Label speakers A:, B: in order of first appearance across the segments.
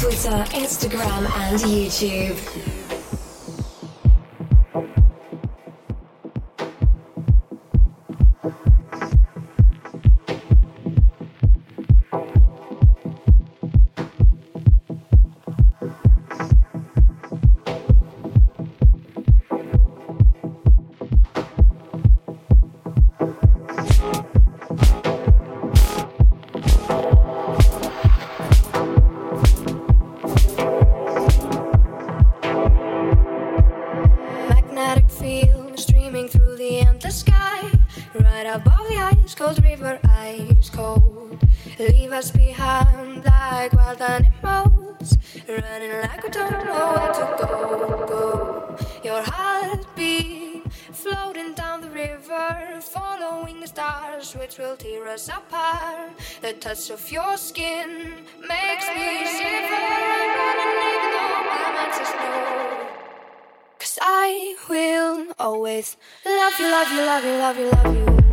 A: Twitter, Instagram, and YouTube.
B: Touch of your skin makes me shiver. Cause I will always love you, love you, love you, love you, love you.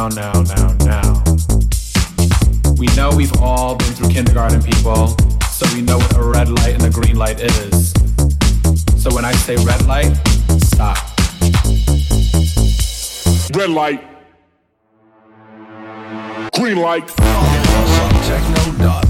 C: Now, now, now, now, now. We know we've all been through kindergarten, people, so we know what a red light and a green light is. So when I say red light, stop.
D: Red light. Green light.
E: Follow us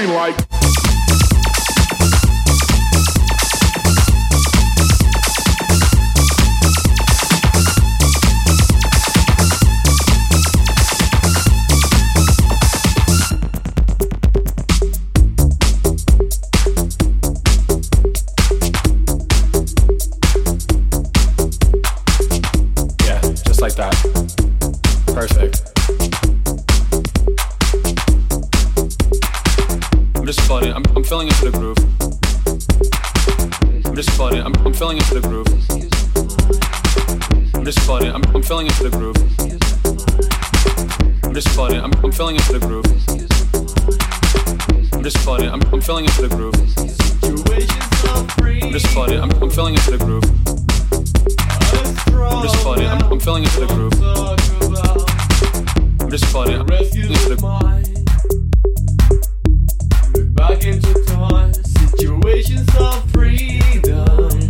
C: Yeah, filling into the groove. I'm just floating. I'm, I'm filling into the groove. I'm just floating. I'm, I'm filling into the groove. I'm just floating. I'm, I'm filling into the groove. I'm just floating. I'm, I'm filling into the groove. I'm just floating. I'm into the Back into time, situations of freedom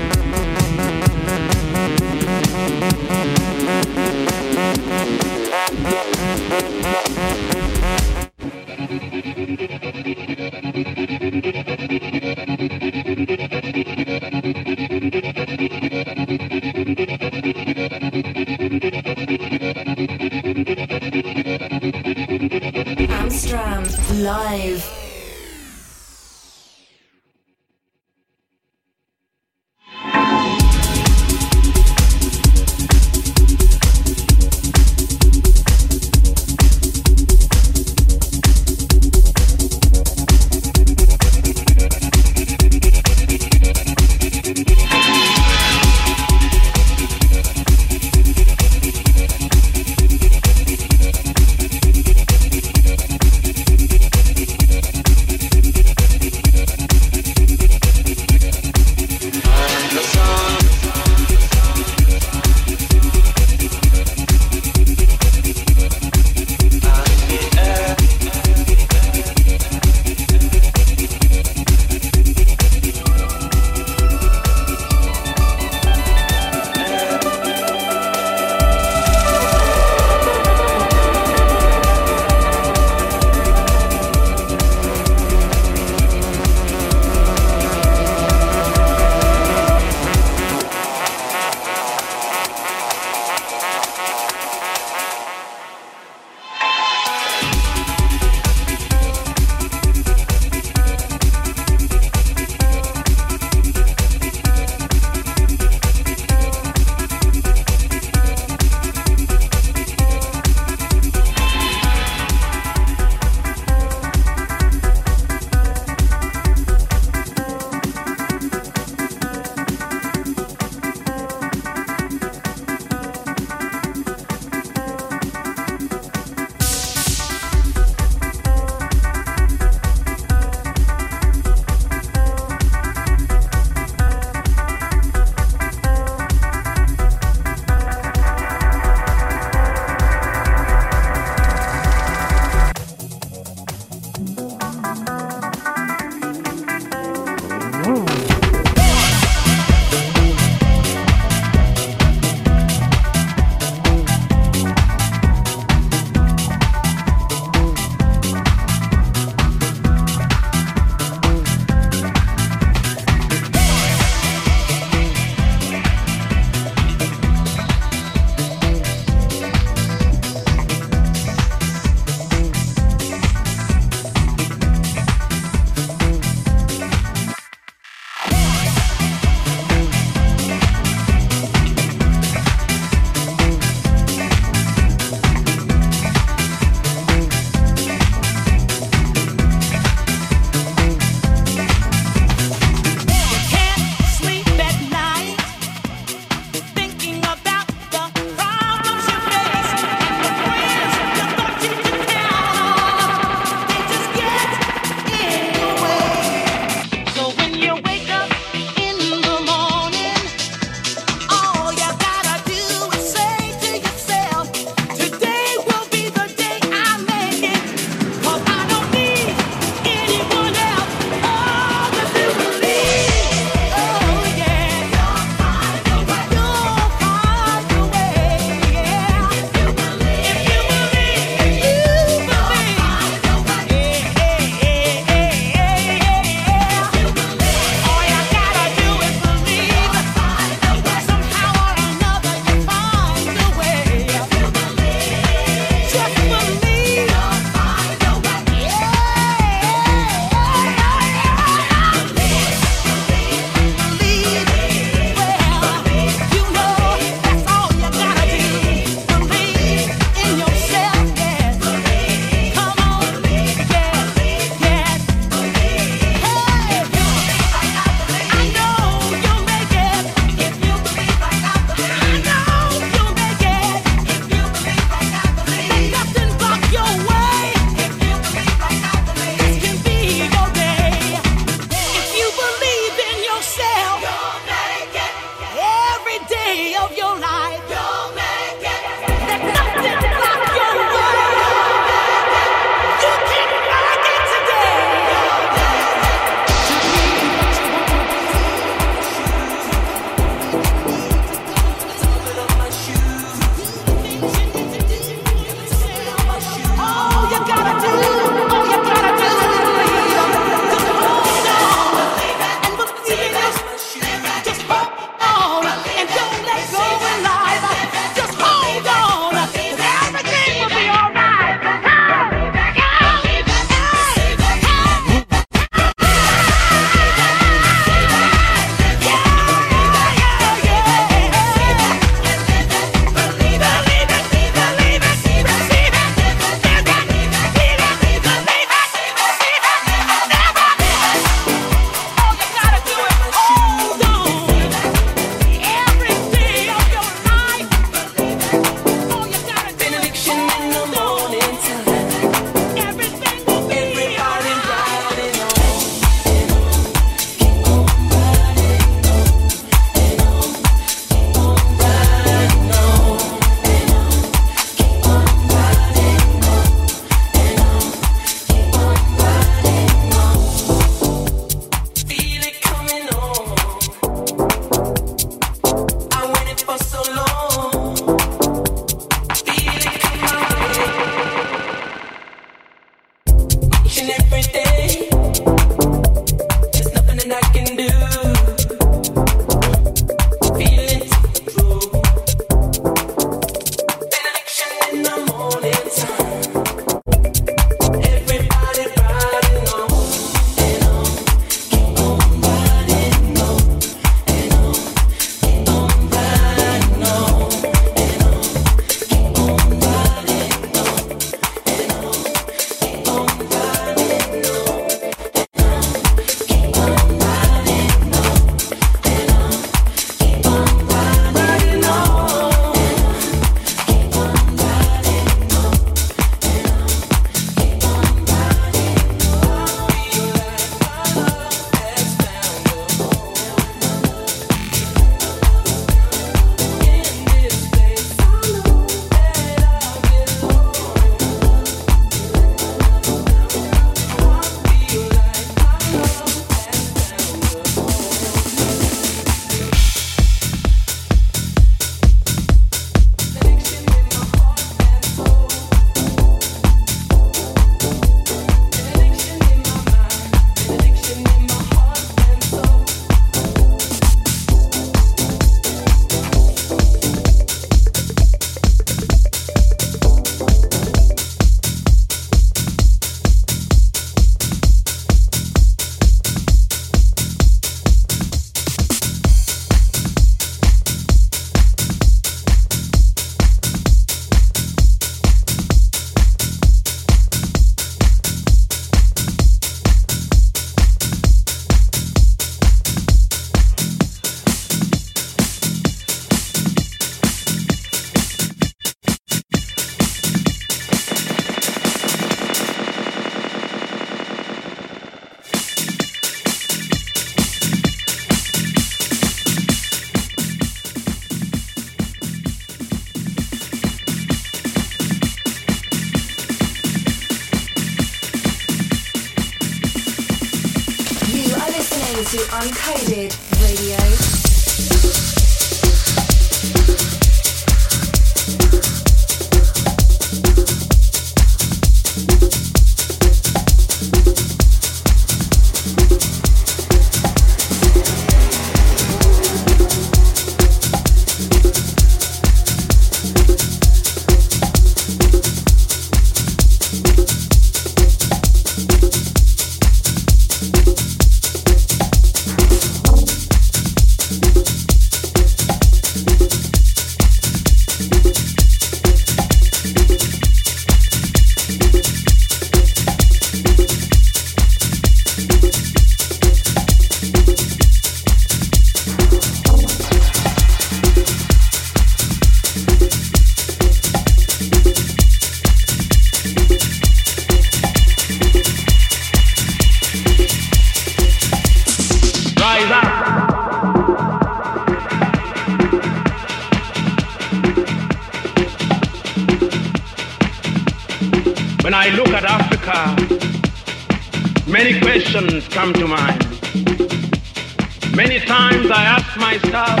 C: times I asked myself,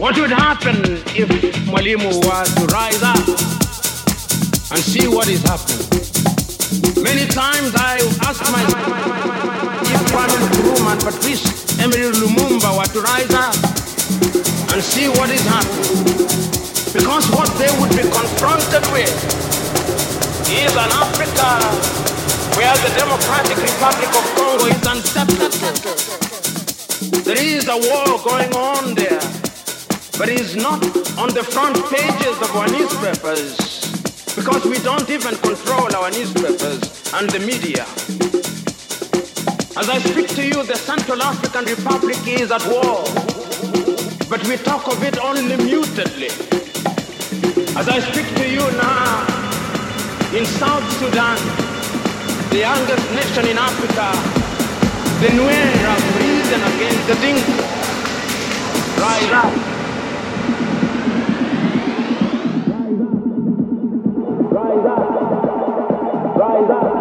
C: what would happen if Mwalimu was to
F: rise up and see what is happening? Many times I asked myself if Kwame Nkrumah and Patrice Emery Lumumba were to rise up and see what is happening. Because what they would be confronted with is an Africa where the Democratic Republic of Congo
G: is unacceptable.
H: There is a war going on there, but it's not on the front pages of our newspapers because we don't even
I: control our newspapers and the media. As I speak to you, the Central African Republic is at war, but we talk of it only mutedly. As I speak to you now, in South Sudan, the youngest nation in Africa, the Nuer
E: and again,
G: the thing. Rise up. Rise up. Rise up.